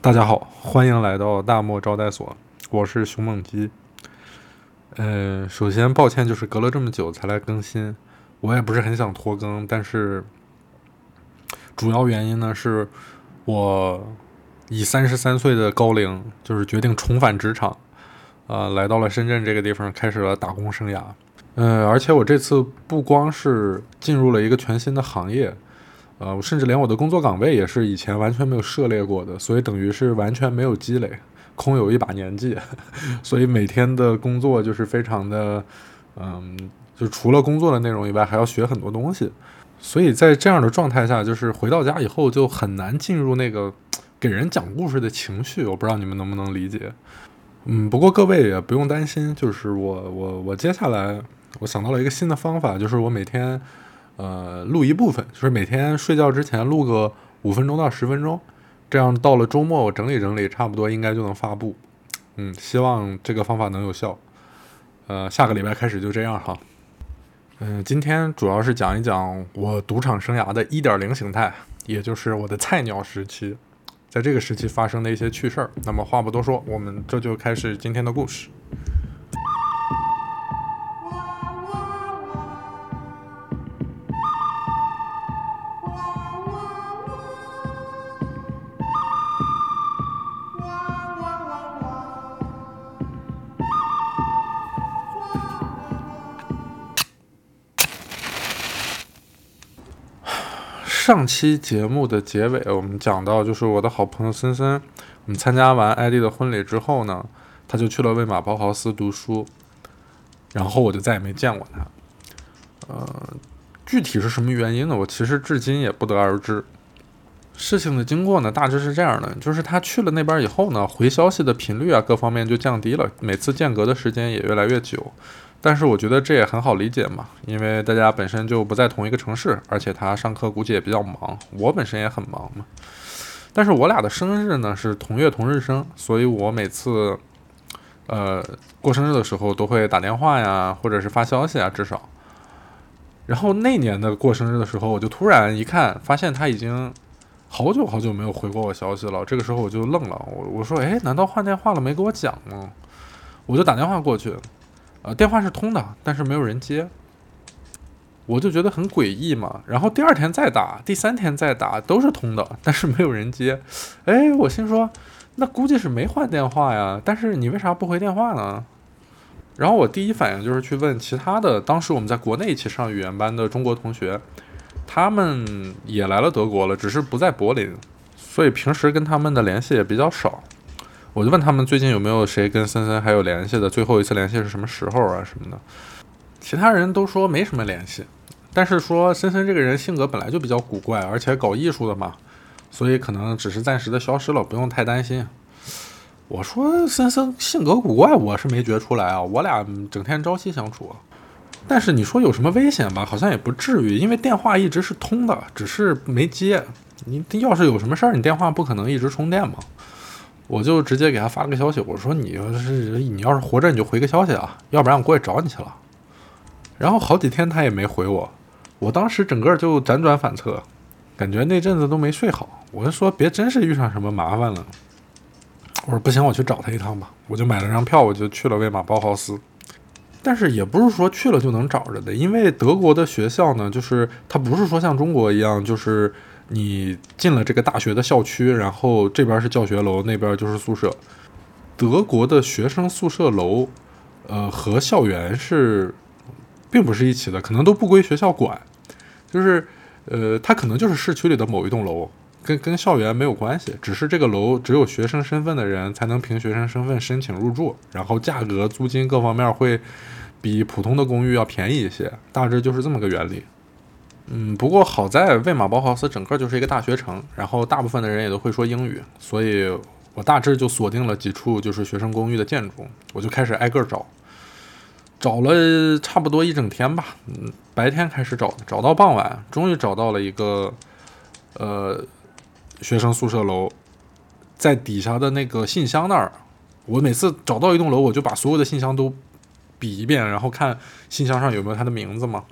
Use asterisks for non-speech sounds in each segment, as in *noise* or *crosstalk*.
大家好，欢迎来到大漠招待所，我是熊猛鸡。呃，首先抱歉，就是隔了这么久才来更新，我也不是很想拖更，但是主要原因呢是，我以三十三岁的高龄，就是决定重返职场，呃，来到了深圳这个地方，开始了打工生涯。呃，而且我这次不光是进入了一个全新的行业。呃，我甚至连我的工作岗位也是以前完全没有涉猎过的，所以等于是完全没有积累，空有一把年纪，*laughs* 所以每天的工作就是非常的，嗯，就除了工作的内容以外，还要学很多东西，所以在这样的状态下，就是回到家以后就很难进入那个给人讲故事的情绪，我不知道你们能不能理解。嗯，不过各位也不用担心，就是我我我接下来我想到了一个新的方法，就是我每天。呃，录一部分，就是每天睡觉之前录个五分钟到十分钟，这样到了周末我整理整理，差不多应该就能发布。嗯，希望这个方法能有效。呃，下个礼拜开始就这样哈。嗯，今天主要是讲一讲我赌场生涯的一点零形态，也就是我的菜鸟时期，在这个时期发生的一些趣事儿。那么话不多说，我们这就开始今天的故事。上期节目的结尾，我们讲到，就是我的好朋友森森，我们参加完艾迪的婚礼之后呢，他就去了魏玛包豪斯读书，然后我就再也没见过他。呃，具体是什么原因呢？我其实至今也不得而知。事情的经过呢，大致是这样的，就是他去了那边以后呢，回消息的频率啊，各方面就降低了，每次间隔的时间也越来越久。但是我觉得这也很好理解嘛，因为大家本身就不在同一个城市，而且他上课估计也比较忙，我本身也很忙嘛。但是我俩的生日呢是同月同日生，所以我每次，呃，过生日的时候都会打电话呀，或者是发消息啊，至少。然后那年的过生日的时候，我就突然一看，发现他已经好久好久没有回过我消息了。这个时候我就愣了，我我说，哎，难道换电话了没给我讲吗？我就打电话过去。呃，电话是通的，但是没有人接，我就觉得很诡异嘛。然后第二天再打，第三天再打，都是通的，但是没有人接。哎，我心说，那估计是没换电话呀。但是你为啥不回电话呢？然后我第一反应就是去问其他的，当时我们在国内一起上语言班的中国同学，他们也来了德国了，只是不在柏林，所以平时跟他们的联系也比较少。我就问他们最近有没有谁跟森森还有联系的，最后一次联系是什么时候啊什么的？其他人都说没什么联系，但是说森森这个人性格本来就比较古怪，而且搞艺术的嘛，所以可能只是暂时的消失了，不用太担心。我说森森性格古怪，我是没觉出来啊，我俩整天朝夕相处。但是你说有什么危险吧，好像也不至于，因为电话一直是通的，只是没接。你要是有什么事儿，你电话不可能一直充电嘛。我就直接给他发了个消息，我说你要是你要是活着你就回个消息啊，要不然我过去找你去了。然后好几天他也没回我，我当时整个就辗转反侧，感觉那阵子都没睡好。我就说别真是遇上什么麻烦了，我说不行，我去找他一趟吧。我就买了张票，我就去了魏玛包豪斯。但是也不是说去了就能找着的，因为德国的学校呢，就是它不是说像中国一样，就是。你进了这个大学的校区，然后这边是教学楼，那边就是宿舍。德国的学生宿舍楼，呃，和校园是并不是一起的，可能都不归学校管。就是，呃，它可能就是市区里的某一栋楼，跟跟校园没有关系，只是这个楼只有学生身份的人才能凭学生身份申请入住，然后价格、租金各方面会比普通的公寓要便宜一些，大致就是这么个原理。嗯，不过好在魏玛包豪斯整个就是一个大学城，然后大部分的人也都会说英语，所以我大致就锁定了几处就是学生公寓的建筑，我就开始挨个找，找了差不多一整天吧，嗯，白天开始找，找到傍晚，终于找到了一个呃学生宿舍楼，在底下的那个信箱那儿，我每次找到一栋楼，我就把所有的信箱都比一遍，然后看信箱上有没有他的名字嘛。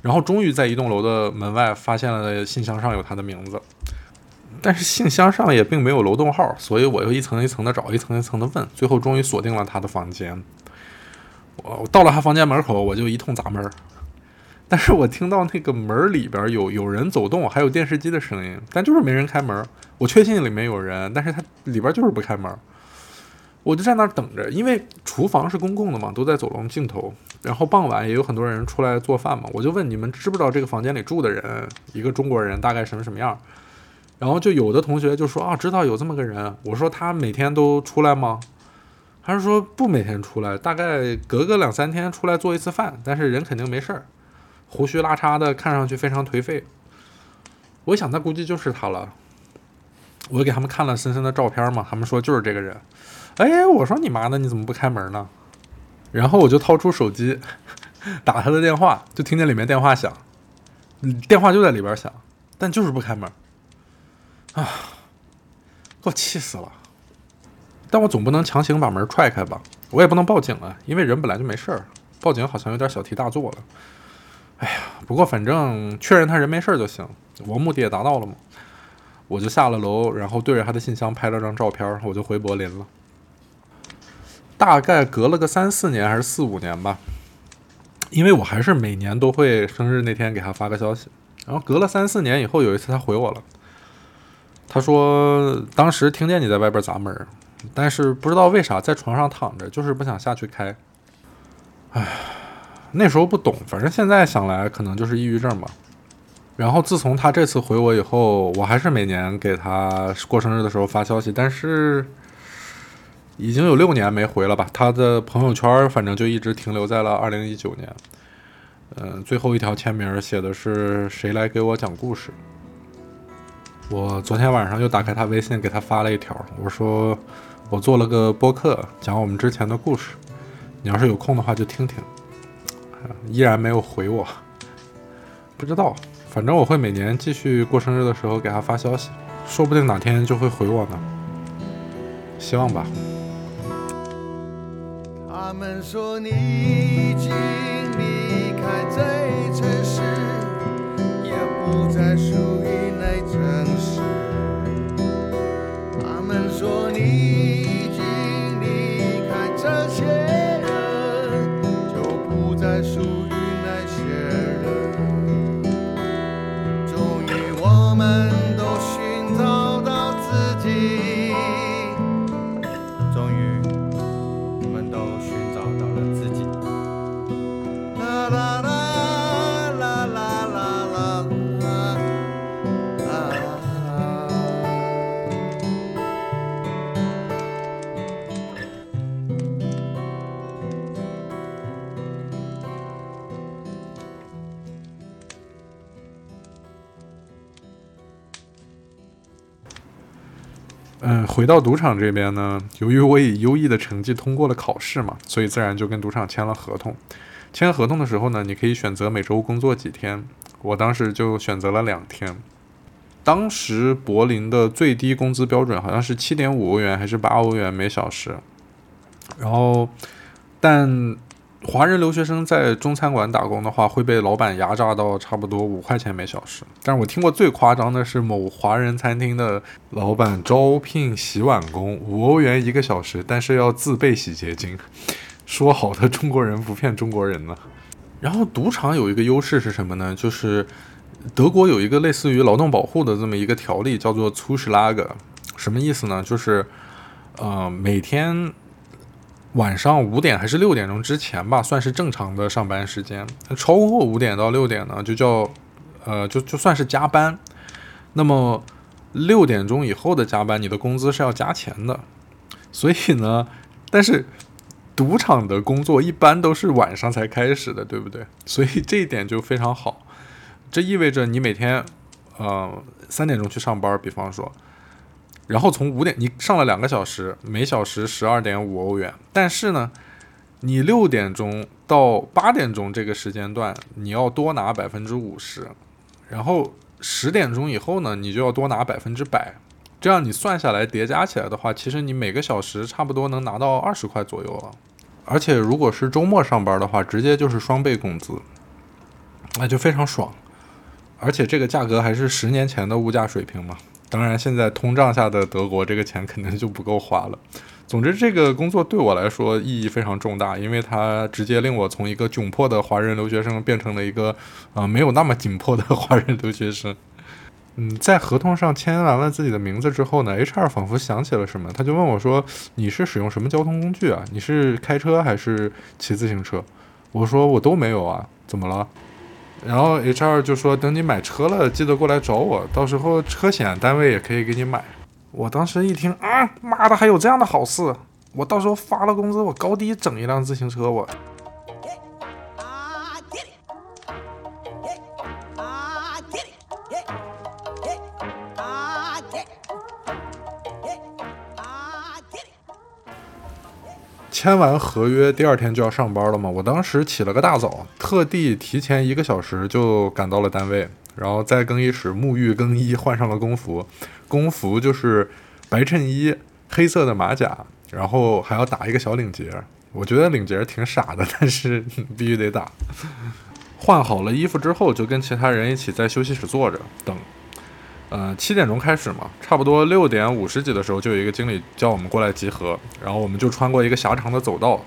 然后终于在一栋楼的门外发现了信箱上有他的名字，但是信箱上也并没有楼栋号，所以我又一层一层的找，一层一层的问，最后终于锁定了他的房间。我到了他房间门口，我就一通砸门，但是我听到那个门里边有有人走动，还有电视机的声音，但就是没人开门。我确信里面有人，但是他里边就是不开门。我就在那儿等着，因为厨房是公共的嘛，都在走廊尽头。然后傍晚也有很多人出来做饭嘛，我就问你们知不知道这个房间里住的人，一个中国人大概什么什么样？然后就有的同学就说啊，知道有这么个人。我说他每天都出来吗？他是说不每天出来，大概隔个两三天出来做一次饭，但是人肯定没事儿，胡须拉碴的，看上去非常颓废。我想他估计就是他了。我给他们看了森森的照片嘛，他们说就是这个人。哎，我说你妈的，你怎么不开门呢？然后我就掏出手机 *laughs* 打他的电话，就听见里面电话响，电话就在里边响，但就是不开门。啊，给我气死了！但我总不能强行把门踹开吧？我也不能报警啊，因为人本来就没事儿，报警好像有点小题大做了。哎呀，不过反正确认他人没事儿就行，我目的也达到了嘛。我就下了楼，然后对着他的信箱拍了张照片，我就回柏林了。大概隔了个三四年还是四五年吧，因为我还是每年都会生日那天给他发个消息。然后隔了三四年以后，有一次他回我了，他说当时听见你在外边砸门，但是不知道为啥在床上躺着，就是不想下去开。唉，那时候不懂，反正现在想来可能就是抑郁症吧。然后自从他这次回我以后，我还是每年给他过生日的时候发消息，但是。已经有六年没回了吧？他的朋友圈反正就一直停留在了二零一九年。嗯，最后一条签名写的是“谁来给我讲故事”。我昨天晚上又打开他微信，给他发了一条，我说我做了个播客，讲我们之前的故事，你要是有空的话就听听。依然没有回我，不知道，反正我会每年继续过生日的时候给他发消息，说不定哪天就会回我呢。希望吧。他们说你已经离开这城市，也不再属于那回到赌场这边呢，由于我以优异的成绩通过了考试嘛，所以自然就跟赌场签了合同。签合同的时候呢，你可以选择每周工作几天，我当时就选择了两天。当时柏林的最低工资标准好像是七点五欧元还是八欧元每小时，然后但。华人留学生在中餐馆打工的话，会被老板压榨到差不多五块钱每小时。但是我听过最夸张的是，某华人餐厅的老板招聘洗碗工，五欧元一个小时，但是要自备洗洁精。说好的中国人不骗中国人呢？然后赌场有一个优势是什么呢？就是德国有一个类似于劳动保护的这么一个条例，叫做 Zuschlag，什么意思呢？就是呃每天。晚上五点还是六点钟之前吧，算是正常的上班时间。超过五点到六点呢，就叫，呃，就就算是加班。那么六点钟以后的加班，你的工资是要加钱的。所以呢，*laughs* 但是赌场的工作一般都是晚上才开始的，对不对？所以这一点就非常好。这意味着你每天，呃，三点钟去上班，比方说。然后从五点你上了两个小时，每小时十二点五欧元。但是呢，你六点钟到八点钟这个时间段，你要多拿百分之五十。然后十点钟以后呢，你就要多拿百分之百。这样你算下来叠加起来的话，其实你每个小时差不多能拿到二十块左右了。而且如果是周末上班的话，直接就是双倍工资，那就非常爽。而且这个价格还是十年前的物价水平嘛。当然，现在通胀下的德国，这个钱肯定就不够花了。总之，这个工作对我来说意义非常重大，因为它直接令我从一个窘迫的华人留学生变成了一个啊没有那么紧迫的华人留学生。嗯，在合同上签完了自己的名字之后呢，HR 仿佛想起了什么，他就问我说：“你是使用什么交通工具啊？你是开车还是骑自行车？”我说：“我都没有啊，怎么了？”然后 HR 就说：“等你买车了，记得过来找我，到时候车险单位也可以给你买。”我当时一听，啊，妈的，还有这样的好事！我到时候发了工资，我高低整一辆自行车，我。签完合约，第二天就要上班了嘛。我当时起了个大早，特地提前一个小时就赶到了单位，然后在更衣室沐浴更衣，换上了工服。工服就是白衬衣、黑色的马甲，然后还要打一个小领结。我觉得领结挺傻的，但是 *laughs* 必须得打。换好了衣服之后，就跟其他人一起在休息室坐着等。呃，七点钟开始嘛，差不多六点五十几的时候，就有一个经理叫我们过来集合，然后我们就穿过一个狭长的走道，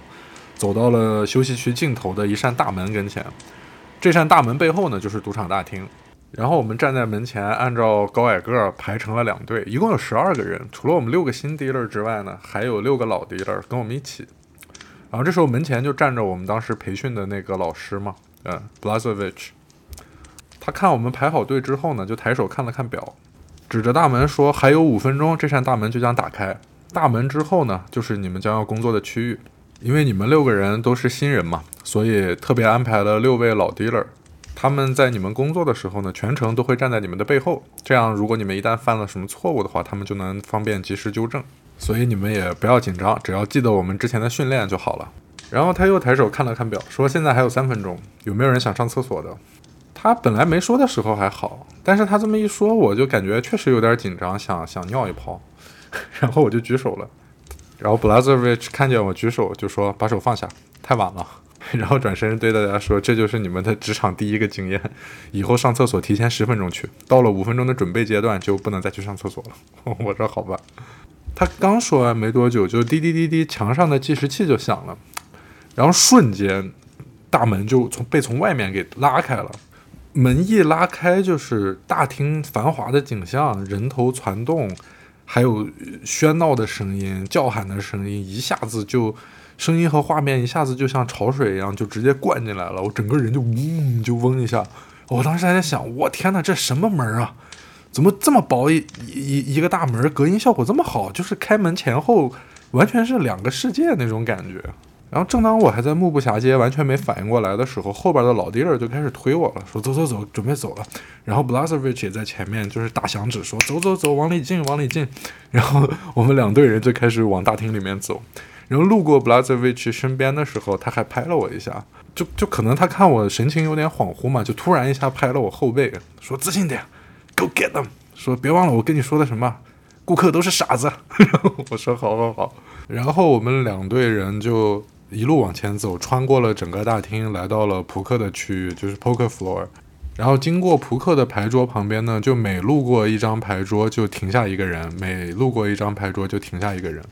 走到了休息区尽头的一扇大门跟前。这扇大门背后呢，就是赌场大厅。然后我们站在门前，按照高矮个儿排成了两队，一共有十二个人。除了我们六个新 dealer 之外呢，还有六个老 dealer 跟我们一起。然后这时候门前就站着我们当时培训的那个老师嘛，嗯 b l a z o v i c h 他看我们排好队之后呢，就抬手看了看表，指着大门说：“还有五分钟，这扇大门就将打开。大门之后呢，就是你们将要工作的区域。因为你们六个人都是新人嘛，所以特别安排了六位老 dealer。他们在你们工作的时候呢，全程都会站在你们的背后。这样，如果你们一旦犯了什么错误的话，他们就能方便及时纠正。所以你们也不要紧张，只要记得我们之前的训练就好了。”然后他又抬手看了看表，说：“现在还有三分钟，有没有人想上厕所的？”他本来没说的时候还好，但是他这么一说，我就感觉确实有点紧张，想想尿一泡，*laughs* 然后我就举手了，然后 Blazovich 看见我举手，就说把手放下，太晚了，*laughs* 然后转身对大家说，这就是你们的职场第一个经验，以后上厕所提前十分钟去，到了五分钟的准备阶段就不能再去上厕所了。*laughs* 我说好吧，他刚说完没多久，就滴滴滴滴，墙上的计时器就响了，然后瞬间大门就从被从外面给拉开了。门一拉开，就是大厅繁华的景象，人头攒动，还有喧闹的声音、叫喊的声音，一下子就声音和画面一下子就像潮水一样，就直接灌进来了。我整个人就嗡，就嗡一下。我当时还在想，我天哪，这什么门啊？怎么这么薄一一一个大门，隔音效果这么好？就是开门前后完全是两个世界那种感觉。然后正当我还在目不暇接、完全没反应过来的时候，后边的老弟儿就开始推我了，说走走走，准备走了。然后 Blazovich 也在前面，就是打响指说走走走，往里进，往里进。*laughs* 然后我们两队人就开始往大厅里面走。然后路过 Blazovich 身边的时候，他还拍了我一下，就就可能他看我神情有点恍惚嘛，就突然一下拍了我后背，说自信点，Go get them，说别忘了我跟你说的什么，顾客都是傻子。*laughs* 然后我说好好好。然后我们两队人就。一路往前走，穿过了整个大厅，来到了扑克的区域，就是 poker floor。然后经过扑克的牌桌旁边呢，就每路过一张牌桌就停下一个人，每路过一张牌桌就停下一个人。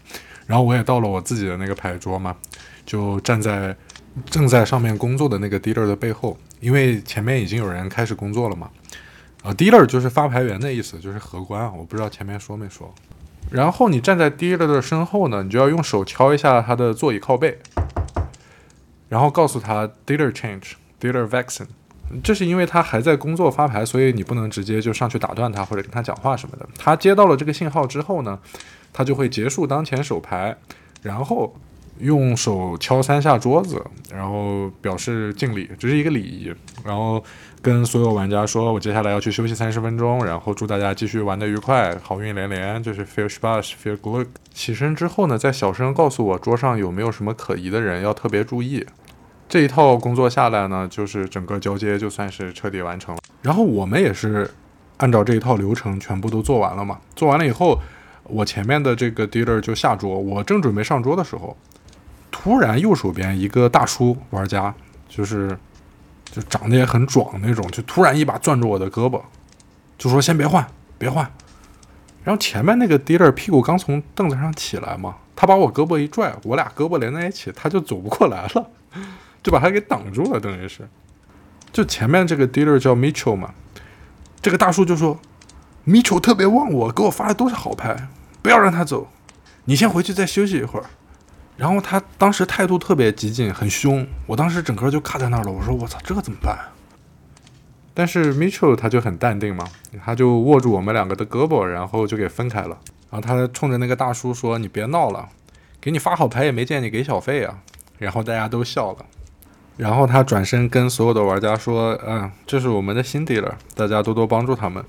然后我也到了我自己的那个牌桌嘛，就站在正在上面工作的那个 dealer 的背后，因为前面已经有人开始工作了嘛。啊，dealer 就是发牌员的意思，就是荷官啊，我不知道前面说没说。然后你站在 dealer 的身后呢，你就要用手敲一下他的座椅靠背。然后告诉他 dealer change dealer vaccine，这是因为他还在工作发牌，所以你不能直接就上去打断他或者跟他讲话什么的。他接到了这个信号之后呢，他就会结束当前手牌，然后用手敲三下桌子，然后表示敬礼，这是一个礼仪。然后跟所有玩家说，我接下来要去休息三十分钟，然后祝大家继续玩得愉快，好运连连，就是 feel splash, feel good。起身之后呢，再小声告诉我桌上有没有什么可疑的人，要特别注意。这一套工作下来呢，就是整个交接就算是彻底完成了。然后我们也是按照这一套流程全部都做完了嘛。做完了以后，我前面的这个 dealer 就下桌，我正准备上桌的时候，突然右手边一个大叔玩家，就是就长得也很壮那种，就突然一把攥住我的胳膊，就说先别换，别换。然后前面那个 dealer 屁股刚从凳子上起来嘛，他把我胳膊一拽，我俩胳膊连在一起，他就走不过来了，*laughs* 就把他给挡住了，等于是。就前面这个 dealer 叫 Mitchell 嘛，这个大叔就说，Mitchell 特别旺我，给我发的都是好牌，不要让他走，你先回去再休息一会儿。然后他当时态度特别激进，很凶，我当时整个就卡在那儿了，我说我操，这怎么办？但是 Mitchell 他就很淡定嘛，他就握住我们两个的胳膊，然后就给分开了。然后他冲着那个大叔说：“你别闹了，给你发好牌也没见你给小费啊。”然后大家都笑了。然后他转身跟所有的玩家说：“嗯，这是我们的新 dealer，大家多多帮助他们。”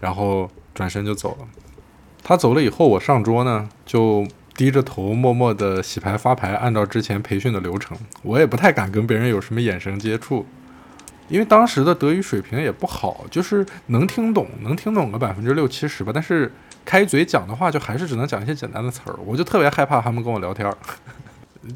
然后转身就走了。他走了以后，我上桌呢就低着头默默的洗牌发牌，按照之前培训的流程。我也不太敢跟别人有什么眼神接触，因为当时的德语水平也不好，就是能听懂，能听懂个百分之六七十吧。但是开嘴讲的话，就还是只能讲一些简单的词儿。我就特别害怕他们跟我聊天儿。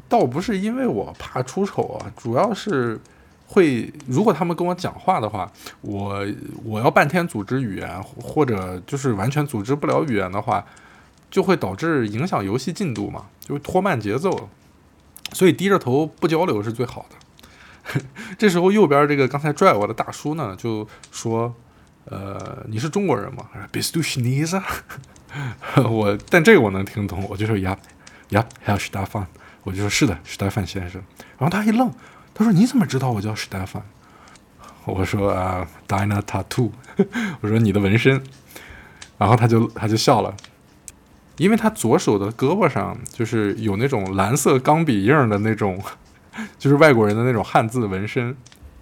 倒不是因为我怕出丑啊，主要是会，如果他们跟我讲话的话，我我要半天组织语言，或者就是完全组织不了语言的话，就会导致影响游戏进度嘛，就会拖慢节奏。所以低着头不交流是最好的。*laughs* 这时候右边这个刚才拽我的大叔呢，就说：“呃，你是中国人吗？”“Bist du Chinese？” *laughs* 我，但这个我能听懂，我就说：“Yeah，Yeah，Herr Stefan。”我就说是的，史黛范先生。然后他一愣，他说：“你怎么知道我叫史黛范？”我说：“啊，Dina Tattoo。”我说：“你的纹身。”然后他就他就笑了，因为他左手的胳膊上就是有那种蓝色钢笔印的那种，*laughs* 就是外国人的那种汉字纹身，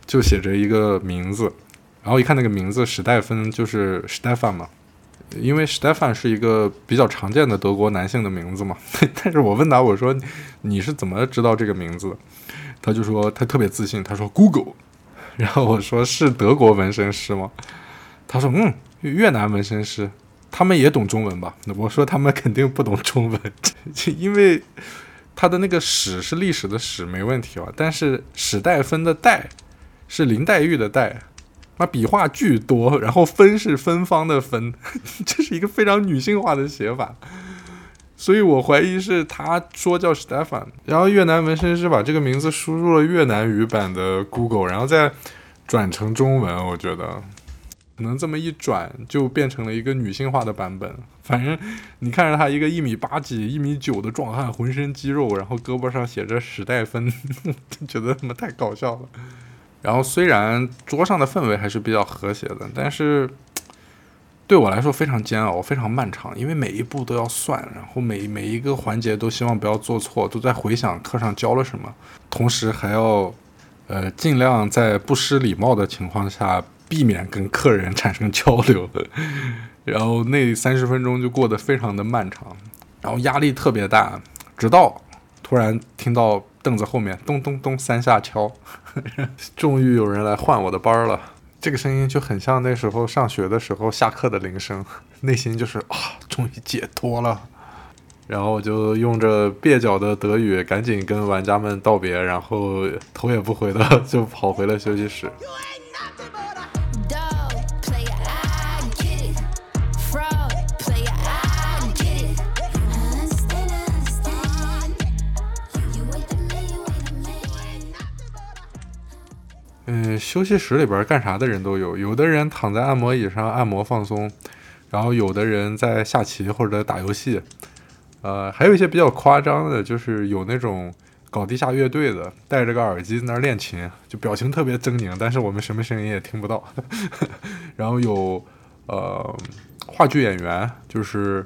就写着一个名字。然后一看那个名字史代芬，就是史黛范嘛。因为 Stefan 是一个比较常见的德国男性的名字嘛，*laughs* 但是我问他，我说你是怎么知道这个名字？他就说他特别自信，他说 Google。*laughs* 然后我说是德国纹身师吗？他说嗯，越南纹身师，他们也懂中文吧？我说他们肯定不懂中文，*laughs* 因为他的那个史是历史的史没问题啊，但是史黛芬的黛是林黛玉的黛。那笔画巨多，然后芬是芬芳的芬，*laughs* 这是一个非常女性化的写法，所以我怀疑是他说叫 Stefan，然后越南纹身师把这个名字输入了越南语版的 Google，然后再转成中文，我觉得。可能这么一转就变成了一个女性化的版本。反正你看着他一个一米八几、一米九的壮汉，浑身肌肉，然后胳膊上写着史黛芬，*laughs* 觉得他妈太搞笑了。然后虽然桌上的氛围还是比较和谐的，但是对我来说非常煎熬，非常漫长，因为每一步都要算，然后每每一个环节都希望不要做错，都在回想课上教了什么，同时还要呃尽量在不失礼貌的情况下避免跟客人产生交流，*laughs* 然后那三十分钟就过得非常的漫长，然后压力特别大，直到突然听到。凳子后面咚咚咚三下敲，*laughs* 终于有人来换我的班了。这个声音就很像那时候上学的时候下课的铃声，内心就是啊，终于解脱了。然后我就用着蹩脚的德语赶紧跟玩家们道别，然后头也不回的就跑回了休息室。嗯，休息室里边干啥的人都有，有的人躺在按摩椅上按摩放松，然后有的人在下棋或者打游戏，呃，还有一些比较夸张的，就是有那种搞地下乐队的，戴着个耳机在那练琴，就表情特别狰狞，但是我们什么声音也听不到。*laughs* 然后有呃话剧演员，就是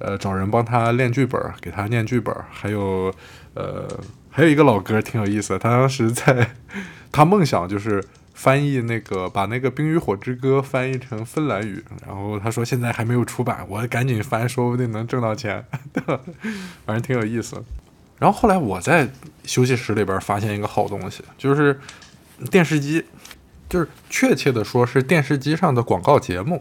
呃找人帮他练剧本，给他念剧本，还有呃还有一个老哥挺有意思，他当时在。他梦想就是翻译那个，把那个《冰与火之歌》翻译成芬兰语。然后他说现在还没有出版，我赶紧翻，说不定能挣到钱。*laughs* 反正挺有意思。然后后来我在休息室里边发现一个好东西，就是电视机，就是确切的说是电视机上的广告节目。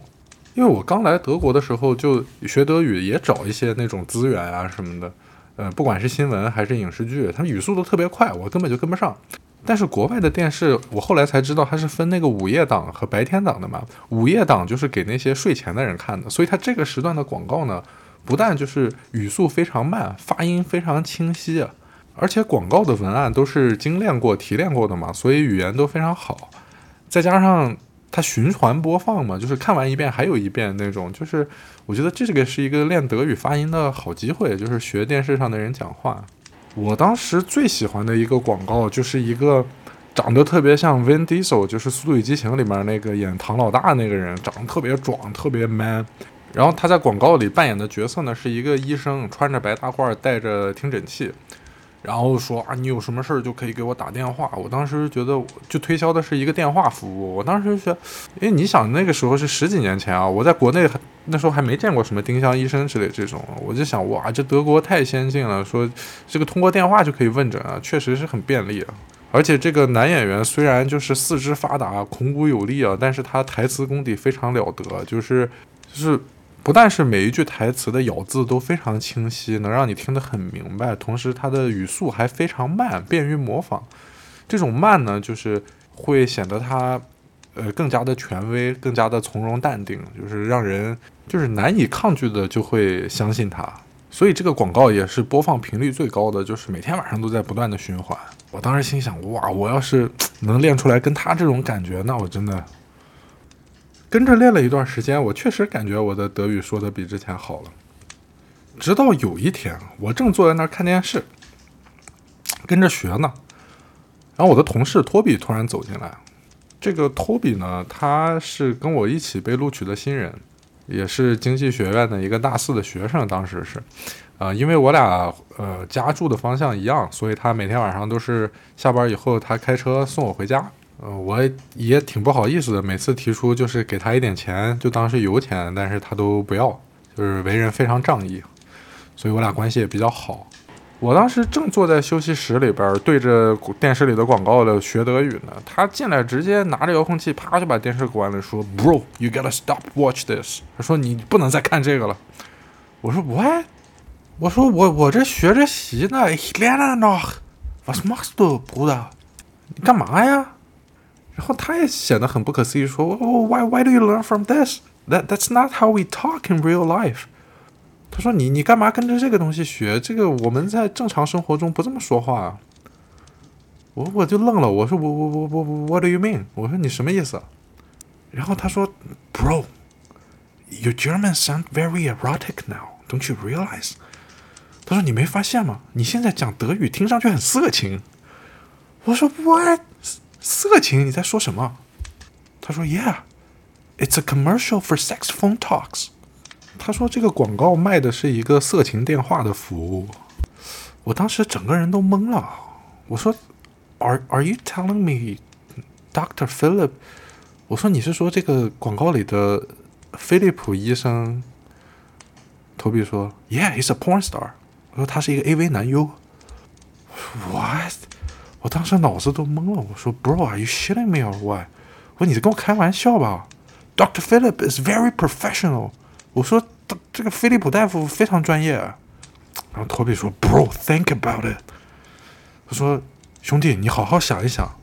因为我刚来德国的时候就学德语，也找一些那种资源啊什么的。呃，不管是新闻还是影视剧，他们语速都特别快，我根本就跟不上。但是国外的电视，我后来才知道它是分那个午夜档和白天档的嘛。午夜档就是给那些睡前的人看的，所以它这个时段的广告呢，不但就是语速非常慢，发音非常清晰，而且广告的文案都是精炼过、提炼过的嘛，所以语言都非常好。再加上它循环播放嘛，就是看完一遍还有一遍那种，就是我觉得这个是一个练德语发音的好机会，就是学电视上的人讲话。我当时最喜欢的一个广告就是一个长得特别像 Vin Diesel，就是《速度与激情》里面那个演唐老大那个人，长得特别壮，特别 man。然后他在广告里扮演的角色呢是一个医生，穿着白大褂，带着听诊器，然后说啊，你有什么事儿就可以给我打电话。我当时觉得就推销的是一个电话服务。我当时就觉得，因为你想那个时候是十几年前啊，我在国内还。那时候还没见过什么丁香医生之类这种，我就想哇，这德国太先进了，说这个通过电话就可以问诊啊，确实是很便利啊。而且这个男演员虽然就是四肢发达、孔骨有力啊，但是他台词功底非常了得，就是就是不但是每一句台词的咬字都非常清晰，能让你听得很明白，同时他的语速还非常慢，便于模仿。这种慢呢，就是会显得他。呃，更加的权威，更加的从容淡定，就是让人就是难以抗拒的，就会相信他。所以这个广告也是播放频率最高的，就是每天晚上都在不断的循环。我当时心想，哇，我要是 *tsk* 能练出来跟他这种感觉，那我真的跟着练了一段时间，我确实感觉我的德语说的比之前好了。直到有一天，我正坐在那儿看电视，跟着学呢，然后我的同事托比突然走进来。这个托比呢，他是跟我一起被录取的新人，也是经济学院的一个大四的学生。当时是，呃，因为我俩呃家住的方向一样，所以他每天晚上都是下班以后他开车送我回家。呃，我也挺不好意思的，每次提出就是给他一点钱，就当是油钱，但是他都不要，就是为人非常仗义，所以我俩关系也比较好。我当时正坐在休息室里边，对着电视里的广告的学德语呢。他进来直接拿着遥控器，啪就把电视关了，说：“Bro，you gotta stop watch this。”他说：“你不能再看这个了。”我说：“What？” 我说：“我我这学着习呢。” Helena noch，was machst du，Bruder？你干嘛呀？然后他也显得很不可思议，说：“Why？Why do you learn from this？That？That's not how we talk in real life。”他说：“你你干嘛跟着这个东西学？这个我们在正常生活中不这么说话。”我我就愣了，我说：“我我我我我 What do you mean？” 我说：“你什么意思？”然后他说：“Bro，your German sound very erotic now. Don't you realize？” 他说：“你没发现吗？你现在讲德语听上去很色情。”我说：“What？色情？你在说什么？”他说：“Yeah，it's a commercial for sex phone talks。”他说：“这个广告卖的是一个色情电话的服务。”我当时整个人都懵了。我说：“Are Are you telling me, Doctor Philip？” 我说：“你是说这个广告里的菲利普医生？”托比说：“Yeah, he's a porn star。”我说：“他是一个 AV 男优。”What？我当时脑子都懵了。我说：“Bro, are you shitting me or what？” 我说：“你在跟我开玩笑吧？”Doctor Philip is very professional。我说，这个菲利普大夫非常专业。然后托比说：“Bro, think about it。”他说：“兄弟，你好好想一想，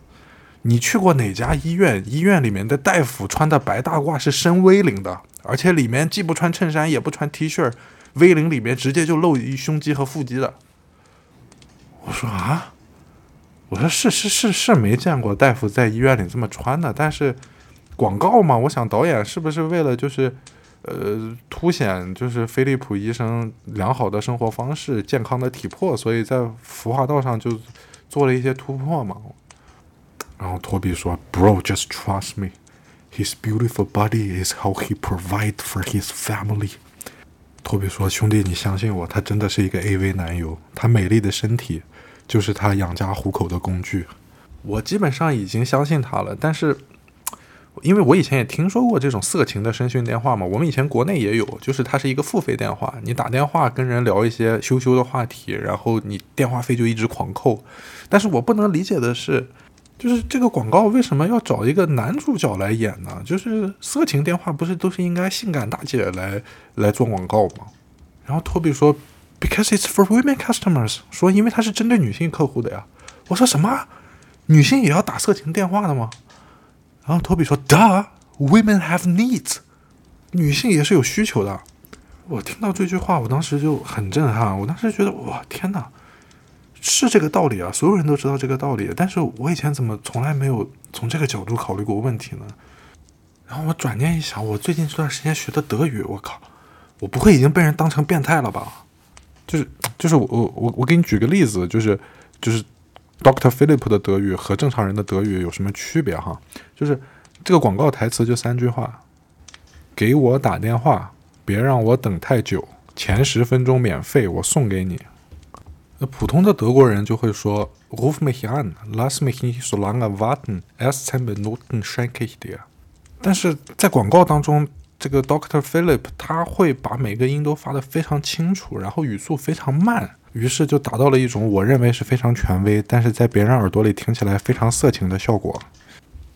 你去过哪家医院？医院里面的大夫穿的白大褂是深 V 领的，而且里面既不穿衬衫也不穿 T 恤，V 领里面直接就露胸肌和腹肌的。”我说：“啊，我说是是是是没见过大夫在医院里这么穿的，但是广告嘛，我想导演是不是为了就是。”呃，凸显就是飞利浦医生良好的生活方式、健康的体魄，所以在服化道上就做了一些突破嘛。然后托比说：“Bro, just trust me. His beautiful body is how he provide for his family.” 托比说：“兄弟，你相信我，他真的是一个 AV 男友，他美丽的身体就是他养家糊口的工具。”我基本上已经相信他了，但是。*tsk* 因为我以前也听说过这种色情的声讯电话嘛，我们以前国内也有，就是它是一个付费电话，你打电话跟人聊一些羞羞的话题，然后你电话费就一直狂扣。但是我不能理解的是，就是这个广告为什么要找一个男主角来演呢？就是色情电话不是都是应该性感大姐来来做广告吗？然后托比说，Because it's for women customers，说因为它是针对女性客户的呀。我说什么？女性也要打色情电话的吗？然后托比说：“Duh, women have needs，女性也是有需求的。”我听到这句话，我当时就很震撼。我当时觉得，哇，天哪，是这个道理啊！所有人都知道这个道理，但是我以前怎么从来没有从这个角度考虑过问题呢？然后我转念一想，我最近这段时间学的德语，我靠，我不会已经被人当成变态了吧？就是就是我我我我给你举个例子，就是就是 Doctor Philip 的德语和正常人的德语有什么区别哈？就是这个广告台词就三句话：给我打电话，别让我等太久，前十分钟免费，我送给你。那普通的德国人就会说：Ruf mich an, lass mich nicht so lange warten, erst zehn Minuten schenke ich dir。但是在广告当中，这个 Doctor Philip 他会把每个音都发得非常清楚，然后语速非常慢，于是就达到了一种我认为是非常权威，但是在别人耳朵里听起来非常色情的效果。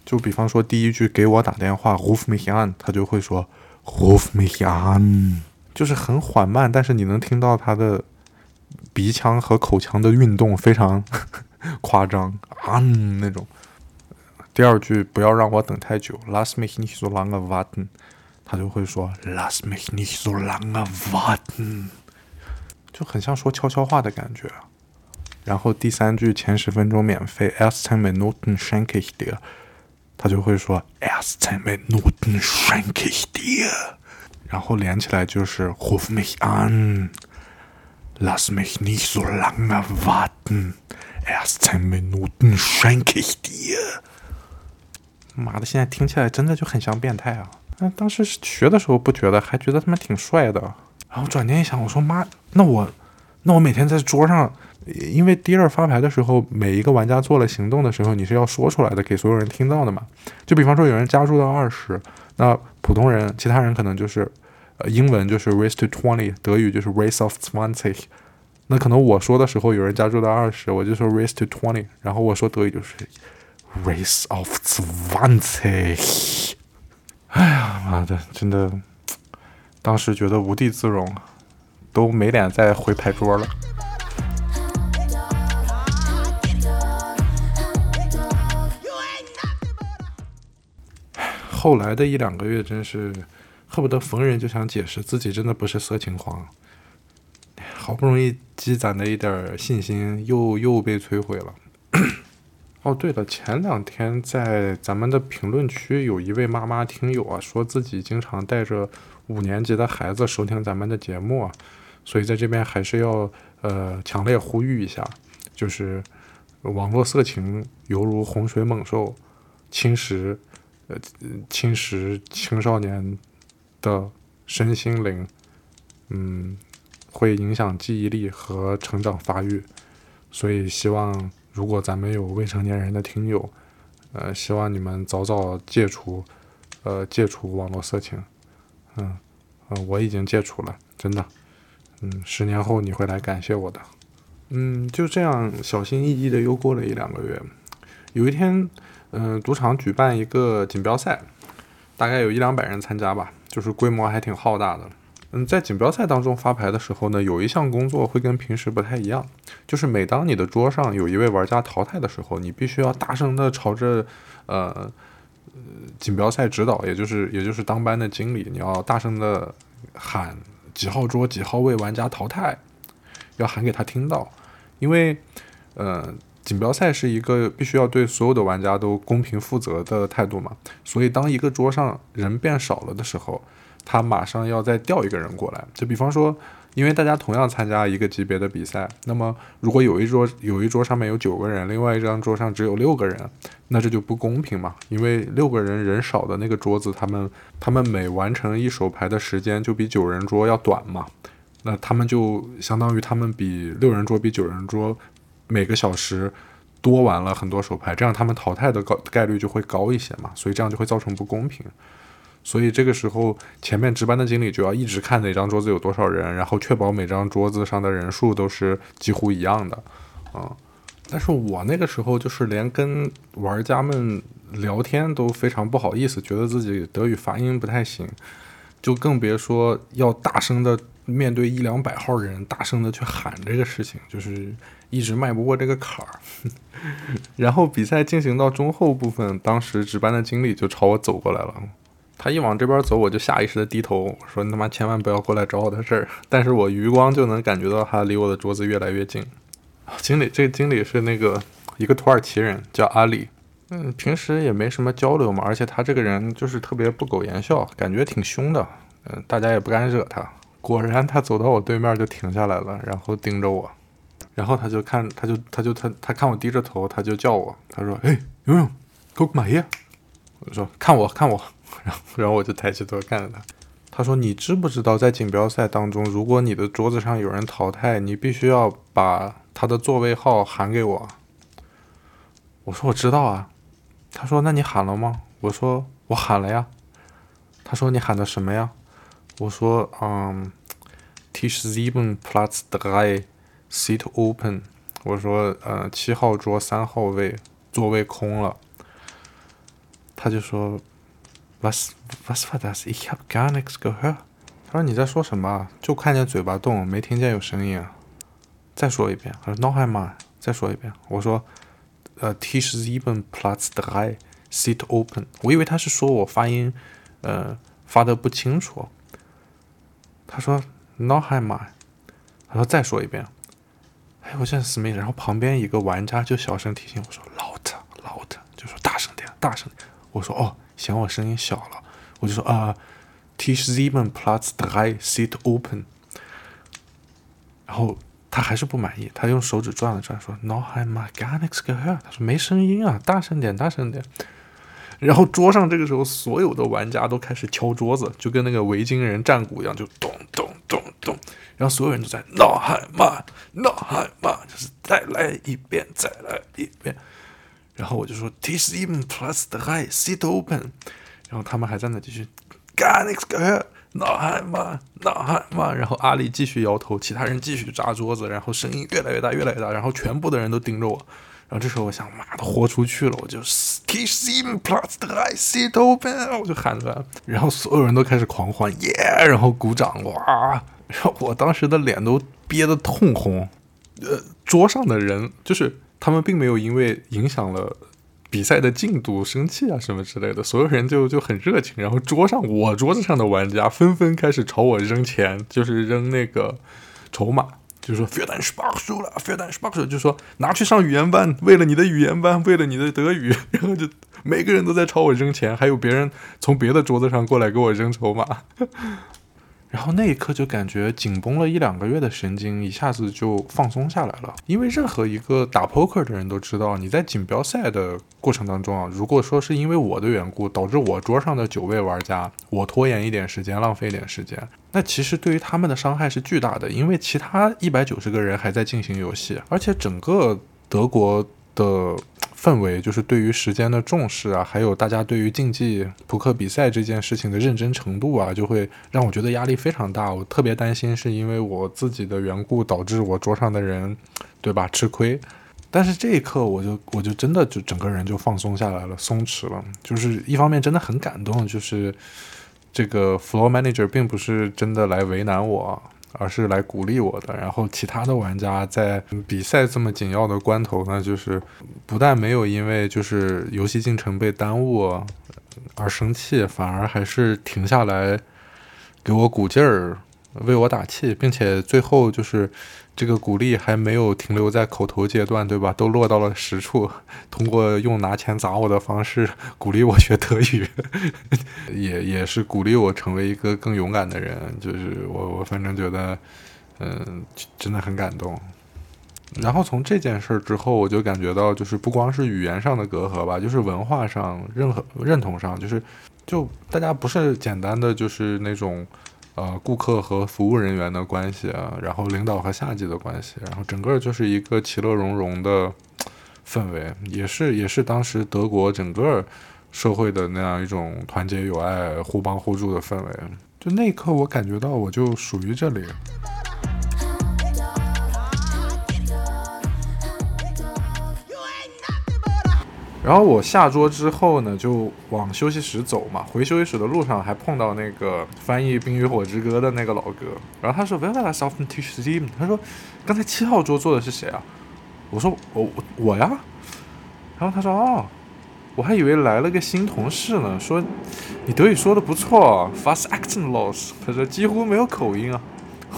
就比方说第一句给我打电话，Ruf mich an，他就会说 Ruf mich an，就是很缓慢，但是你能听到他的鼻腔和口腔的运动非常 *laughs* 夸张啊那种。第二句不要让我等太久，Lass mich nicht so lange warten，他就会说 Lass mich nicht so lange warten，就很像说悄悄话的感觉。然后第三句前十分钟免费，Erst zehn Minuten schenke ich dir，他就会说 Erst zehn Minuten schenke ich dir，然后连起来就是 Ruf mich an，Lass mich nicht so lange warten，Erst zehn Minuten schenke ich dir。妈的，现在听起来真的就很像变态啊！那当时学的时候不觉得，还觉得他妈挺帅的。然后转念一想，我说妈，那我，那我每天在桌上，因为第二发牌的时候，每一个玩家做了行动的时候，你是要说出来的，给所有人听到的嘛。就比方说有人加入到二十，那普通人、其他人可能就是，呃，英文就是 raise to twenty，德语就是 raise of twenty。那可能我说的时候有人加入到二十，我就说 raise to twenty，然后我说德语就是。Race of Twenty，哎呀妈的，真的，当时觉得无地自容，都没脸再回牌桌了。后来的一两个月，真是恨不得逢人就想解释自己真的不是色情狂，好不容易积攒的一点信心，又又被摧毁了。哦，对了，前两天在咱们的评论区有一位妈妈听友啊，说自己经常带着五年级的孩子收听咱们的节目啊，所以在这边还是要呃强烈呼吁一下，就是网络色情犹如洪水猛兽，侵蚀呃侵蚀青少年的身心灵，嗯，会影响记忆力和成长发育，所以希望。如果咱们有未成年人的听友，呃，希望你们早早戒除，呃，戒除网络色情，嗯，嗯，我已经戒除了，真的，嗯，十年后你会来感谢我的，嗯，就这样小心翼翼的又过了一两个月，有一天，嗯，赌场举办一个锦标赛，大概有一两百人参加吧，就是规模还挺浩大的。嗯，在锦标赛当中发牌的时候呢，有一项工作会跟平时不太一样，就是每当你的桌上有一位玩家淘汰的时候，你必须要大声的朝着，呃，锦标赛指导，也就是也就是当班的经理，你要大声的喊几号桌几号位玩家淘汰，要喊给他听到，因为，呃，锦标赛是一个必须要对所有的玩家都公平负责的态度嘛，所以当一个桌上人变少了的时候。他马上要再调一个人过来，就比方说，因为大家同样参加一个级别的比赛，那么如果有一桌有一桌上面有九个人，另外一张桌上只有六个人，那这就不公平嘛？因为六个人人少的那个桌子，他们他们每完成一手牌的时间就比九人桌要短嘛，那他们就相当于他们比六人桌比九人桌每个小时多玩了很多手牌，这样他们淘汰的高概率就会高一些嘛，所以这样就会造成不公平。所以这个时候，前面值班的经理就要一直看哪张桌子有多少人，然后确保每张桌子上的人数都是几乎一样的，啊。但是我那个时候就是连跟玩家们聊天都非常不好意思，觉得自己德语发音不太行，就更别说要大声的面对一两百号人大声的去喊这个事情，就是一直迈不过这个坎儿。*laughs* 然后比赛进行到中后部分，当时值班的经理就朝我走过来了。他一往这边走，我就下意识的低头说：“你他妈千万不要过来找我的事儿。”但是我余光就能感觉到他离我的桌子越来越近。经理，这个经理是那个一个土耳其人，叫阿里。嗯，平时也没什么交流嘛，而且他这个人就是特别不苟言笑，感觉挺凶的。嗯，大家也不敢惹他。果然，他走到我对面就停下来了，然后盯着我，然后他就看，他就他就他他看我低着头，他就叫我，他说：“哎，游泳，Go 马耶。”我说：“看我，看我。”然后然后我就抬起头看着他，他说：“你知不知道在锦标赛当中，如果你的桌子上有人淘汰，你必须要把他的座位号喊给我。”我说：“我知道啊。”他说：“那你喊了吗？”我说：“我喊了呀。”他说：“你喊的什么呀？”我说：“嗯，Tisch sieben Platz drei seat open。”我说：“呃，七号桌三号位座位空了。”他就说：“Was was war das? Ich hab gar nichts gehört。”他说：“你在说什么？就看见嘴巴动，没听见有声音啊。”再说一遍。他说：“Noch einmal。”再说一遍。我说。呃，Tisch sieben Platz drei Sit open。我以为他是说我发音，呃，发的不清楚。他说 Noch einmal。他说再说一遍。哎，我现在死命。然后旁边一个玩家就小声提醒我说：“Laut，Laut，就说大声点，大声点。”我说：“哦，嫌我声音小了。”我就说：“啊，Tisch sieben Platz drei seat open。”然后。他还是不满意，他用手指转了转，说：“No, I'm my God, next girl。”他说：“没声音啊，大声点，大声点。”然后桌上这个时候，所有的玩家都开始敲桌子，就跟那个维京人战鼓一样，就咚咚咚咚。然后所有人都在 “No, I'm my, No, I'm my”，就是再来一遍，再来一遍。然后我就说：“This even plus the high seat open。”然后他们还在那继续 “God, next girl。”呐喊嘛，呐喊嘛，然后阿里继续摇头，其他人继续砸桌子，然后声音越来越大，越来越大，然后全部的人都盯着我。然后这时候我想，妈的，豁出去了，我就 T seven plus the high seat open，我就喊出来，然后所有人都开始狂欢，耶，然后鼓掌，哇，然后我当时的脸都憋得通红。呃，桌上的人就是他们并没有因为影响了。比赛的进度生气啊什么之类的，所有人就就很热情，然后桌上我桌子上的玩家纷纷开始朝我扔钱，就是扔那个筹码，就是说 f e l d a n s p a r k 输了 f e l d a n s p a r k 就说拿去上语言班，为了你的语言班，为了你的德语，然后就每个人都在朝我扔钱，还有别人从别的桌子上过来给我扔筹码。然后那一刻就感觉紧绷了一两个月的神经一下子就放松下来了，因为任何一个打 poker 的人都知道，你在锦标赛的过程当中啊，如果说是因为我的缘故导致我桌上的九位玩家我拖延一点时间，浪费一点时间，那其实对于他们的伤害是巨大的，因为其他一百九十个人还在进行游戏，而且整个德国的。氛围就是对于时间的重视啊，还有大家对于竞技扑克比赛这件事情的认真程度啊，就会让我觉得压力非常大。我特别担心是因为我自己的缘故导致我桌上的人，对吧，吃亏。但是这一刻，我就我就真的就整个人就放松下来了，松弛了。就是一方面真的很感动，就是这个 floor manager 并不是真的来为难我。而是来鼓励我的，然后其他的玩家在比赛这么紧要的关头呢，就是不但没有因为就是游戏进程被耽误而生气，反而还是停下来给我鼓劲儿。为我打气，并且最后就是这个鼓励还没有停留在口头阶段，对吧？都落到了实处，*laughs* 通过用拿钱砸我的方式鼓励我学德语，*laughs* 也也是鼓励我成为一个更勇敢的人。就是我我反正觉得，嗯，真的很感动。然后从这件事儿之后，我就感觉到，就是不光是语言上的隔阂吧，就是文化上、任何认同上，就是就大家不是简单的就是那种。呃，顾客和服务人员的关系啊，然后领导和下级的关系，然后整个就是一个其乐融融的氛围，也是也是当时德国整个社会的那样一种团结友爱、互帮互助的氛围。就那一刻，我感觉到我就属于这里。然后我下桌之后呢，就往休息室走嘛。回休息室的路上还碰到那个翻译《冰与火之歌》的那个老哥，然后他说 “Where is often teach team？” 他说：“刚才七号桌坐的是谁啊？”我说：“我我我呀。”然后他说：“哦，我还以为来了个新同事呢。说你德语说的不错，fast accent loss。他说几乎没有口音啊。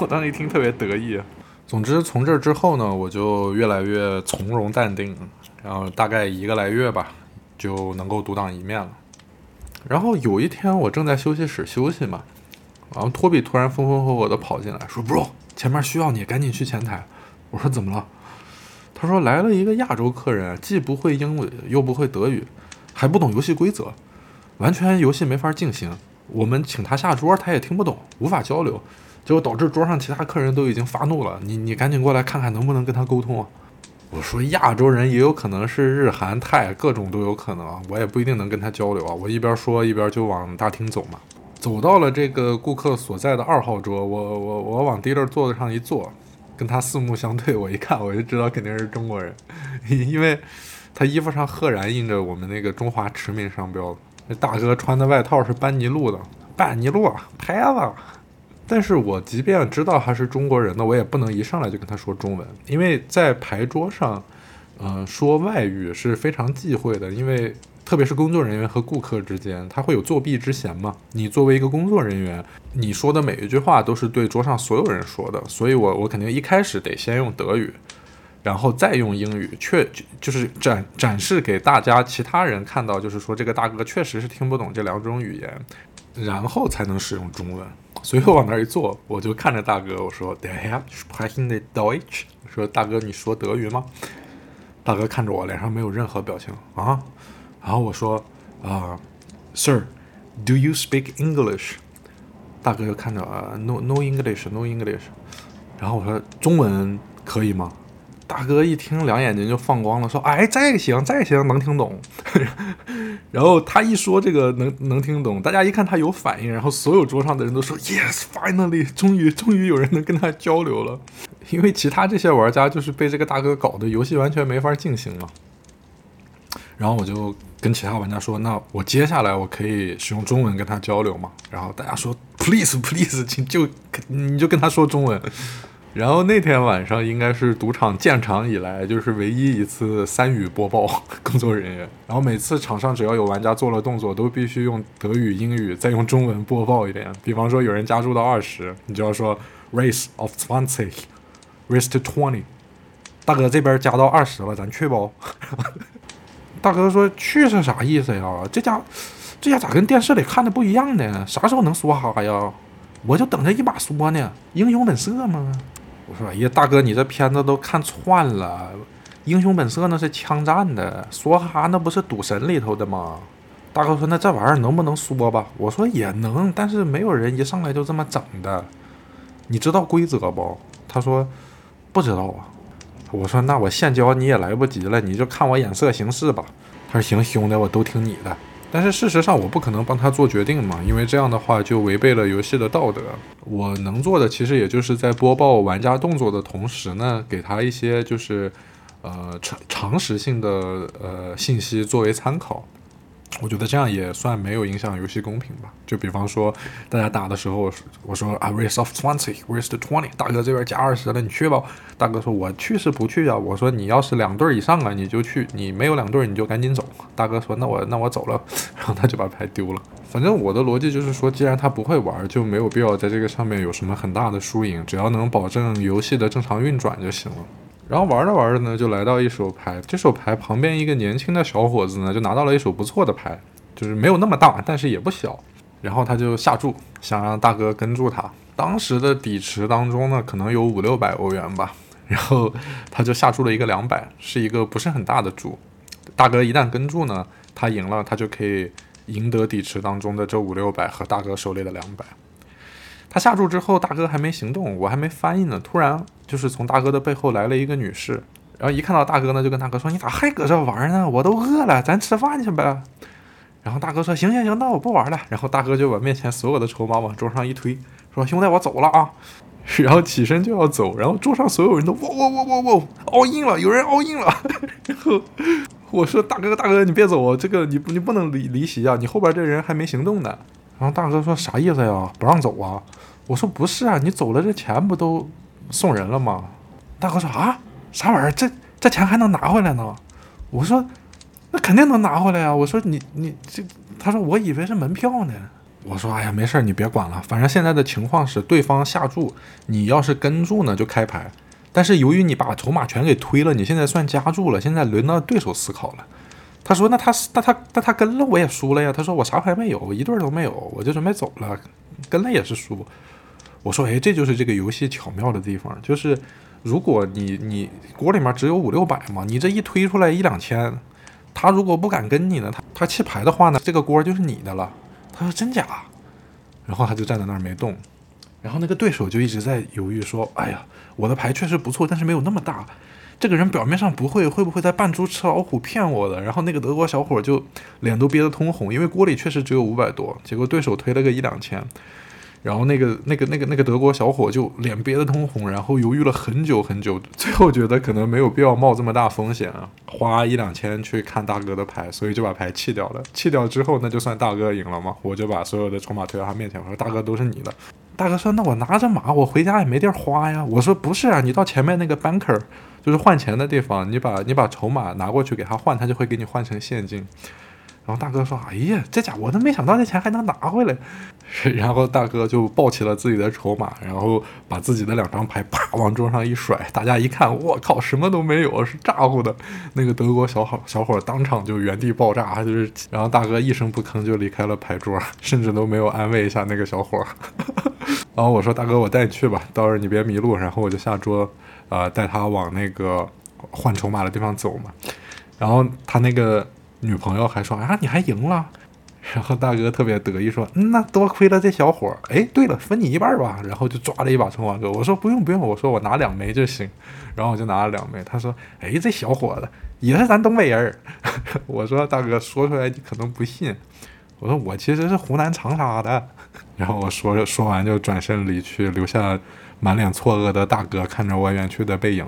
我当时一听特别得意。总之从这之后呢，我就越来越从容淡定。然后大概一个来月吧，就能够独当一面了。然后有一天我正在休息室休息嘛，然后托比突然风风火火的跑进来，说：“Bro，前面需要你，赶紧去前台。”我说：“怎么了？”他说：“来了一个亚洲客人，既不会英语，又不会德语，还不懂游戏规则，完全游戏没法进行。我们请他下桌，他也听不懂，无法交流，结果导致桌上其他客人都已经发怒了。你你赶紧过来看看，能不能跟他沟通啊？”我说亚洲人也有可能是日韩泰，各种都有可能，我也不一定能跟他交流啊。我一边说一边就往大厅走嘛，走到了这个顾客所在的二号桌，我我我往第二座子上一坐，跟他四目相对，我一看我就知道肯定是中国人，*laughs* 因为他衣服上赫然印着我们那个中华驰名商标，那大哥穿的外套是班尼路的，班尼路牌子。但是我即便知道他是中国人呢，我也不能一上来就跟他说中文，因为在牌桌上，嗯，说外语是非常忌讳的，因为特别是工作人员和顾客之间，他会有作弊之嫌嘛。你作为一个工作人员，你说的每一句话都是对桌上所有人说的，所以我我肯定一开始得先用德语，然后再用英语，确就是展展示给大家其他人看到，就是说这个大哥确实是听不懂这两种语言，然后才能使用中文。随后往那儿一坐，我就看着大哥，我说：“Der Herr spricht Deutsch。”说：“大哥，你说德语吗？”大哥看着我，脸上没有任何表情啊。然后我说：“啊，Sir，do you speak English？” 大哥就看着啊，No，No English，No English。然后我说：“中文可以吗？”大哥一听，两眼睛就放光了，说：“哎，再行再行，能听懂。*laughs* ”然后他一说这个能能听懂，大家一看他有反应，然后所有桌上的人都说：“Yes，finally，终于终于有人能跟他交流了。”因为其他这些玩家就是被这个大哥搞的游戏完全没法进行了。然后我就跟其他玩家说：“那我接下来我可以使用中文跟他交流吗？”然后大家说：“Please，Please，请就你就跟他说中文。”然后那天晚上应该是赌场建场以来就是唯一一次三语播报工作人员。然后每次场上只要有玩家做了动作，都必须用德语、英语再用中文播报一遍。比方说有人加注到二十，你就要说 raise of twenty，raise to twenty。大哥这边加到二十了，咱去不？*laughs* 大哥说去是啥意思呀？这家这家咋跟电视里看的不一样呢？啥时候能梭哈呀？我就等着一把梭呢，英雄本色嘛？我说：“哎呀，大哥，你这片子都看串了，《英雄本色》那是枪战的，梭哈那不是赌神里头的吗？”大哥说：“那这玩意儿能不能说吧？”我说：“也能，但是没有人一上来就这么整的，你知道规则不？”他说：“不知道啊。”我说：“那我现教你也来不及了，你就看我眼色行事吧。”他说：“行，兄弟，我都听你的。”但是事实上，我不可能帮他做决定嘛，因为这样的话就违背了游戏的道德。我能做的其实也就是在播报玩家动作的同时呢，给他一些就是，呃，常常识性的呃信息作为参考。我觉得这样也算没有影响游戏公平吧。就比方说，大家打的时候，我说啊，raise of twenty，raise to twenty，大哥这边加二十了，你去吧。大哥说，我去是不去啊？我说，你要是两对以上啊，你就去；你没有两对，你就赶紧走。大哥说，那我那我走了。*laughs* 然后他就把牌丢了。反正我的逻辑就是说，既然他不会玩，就没有必要在这个上面有什么很大的输赢，只要能保证游戏的正常运转就行了。然后玩着玩着呢，就来到一手牌。这手牌旁边一个年轻的小伙子呢，就拿到了一手不错的牌，就是没有那么大，但是也不小。然后他就下注，想让大哥跟住他。当时的底池当中呢，可能有五六百欧元吧。然后他就下注了一个两百，是一个不是很大的注。大哥一旦跟住呢，他赢了，他就可以赢得底池当中的这五六百和大哥手里的两百。他下注之后，大哥还没行动，我还没翻译呢。突然，就是从大哥的背后来了一个女士，然后一看到大哥呢，就跟大哥说：“你咋还搁这玩呢？我都饿了，咱吃饭去呗。”然后大哥说：“行行行，那我不玩了。”然后大哥就把面前所有的筹码往桌上一推，说：“兄弟，我走了啊！” *laughs* 然后起身就要走，然后桌上所有人都哇哇哇哇哇，all in 了，有人 all in 了。然后我说大哥大哥你别走啊，这个你你不能离离席啊，你后边这人还没行动呢。然后大哥说啥意思呀？不让走啊？我说不是啊，你走了这钱不都送人了吗？大哥说啊，啥玩意儿？这这钱还能拿回来呢？我说那肯定能拿回来呀。我说你你这，他说我以为是门票呢。我说哎呀，没事儿，你别管了，反正现在的情况是对方下注，你要是跟注呢就开牌。但是由于你把筹码全给推了，你现在算加注了，现在轮到对手思考了。他说那他那他那他跟了我也输了呀。他说我啥牌没有，一对都没有，我就准备走了，跟了也是输。我说哎，这就是这个游戏巧妙的地方，就是如果你你锅里面只有五六百嘛，你这一推出来一两千，他如果不敢跟你呢，他他弃牌的话呢，这个锅就是你的了。他说真假，然后他就站在那儿没动，然后那个对手就一直在犹豫说：“哎呀，我的牌确实不错，但是没有那么大。这个人表面上不会，会不会在扮猪吃老虎骗我的？”然后那个德国小伙就脸都憋得通红，因为锅里确实只有五百多，结果对手推了个一两千。然后那个那个那个那个德国小伙就脸憋得通红，然后犹豫了很久很久，最后觉得可能没有必要冒这么大风险啊，花一两千去看大哥的牌，所以就把牌弃掉了。弃掉之后，那就算大哥赢了嘛，我就把所有的筹码推到他面前，我说大哥都是你的。大哥说那我拿着马，我回家也没地儿花呀。我说不是啊，你到前面那个 banker 就是换钱的地方，你把你把筹码拿过去给他换，他就会给你换成现金。然后大哥说：“哎呀，这家伙都没想到这钱还能拿回来。*laughs* ”然后大哥就抱起了自己的筹码，然后把自己的两张牌啪往桌上一甩。大家一看，我靠，什么都没有，是炸乎的。那个德国小伙小伙当场就原地爆炸，就是。然后大哥一声不吭就离开了牌桌，甚至都没有安慰一下那个小伙。*laughs* 然后我说：“大哥，我带你去吧，到时候你别迷路。”然后我就下桌，呃，带他往那个换筹码的地方走嘛。然后他那个。女朋友还说啊，你还赢了，*laughs* 然后大哥特别得意说，嗯，那多亏了这小伙儿。哎，对了，分你一半吧。然后就抓了一把筹码给我，说不用不用，我说我拿两枚就行。然后我就拿了两枚。他说，哎，这小伙子也是咱东北人。*laughs* 我说大哥说出来你可能不信，我说我其实是湖南长沙的。*laughs* 然后我说着说完就转身离去，留下满脸错愕的大哥看着我远去的背影。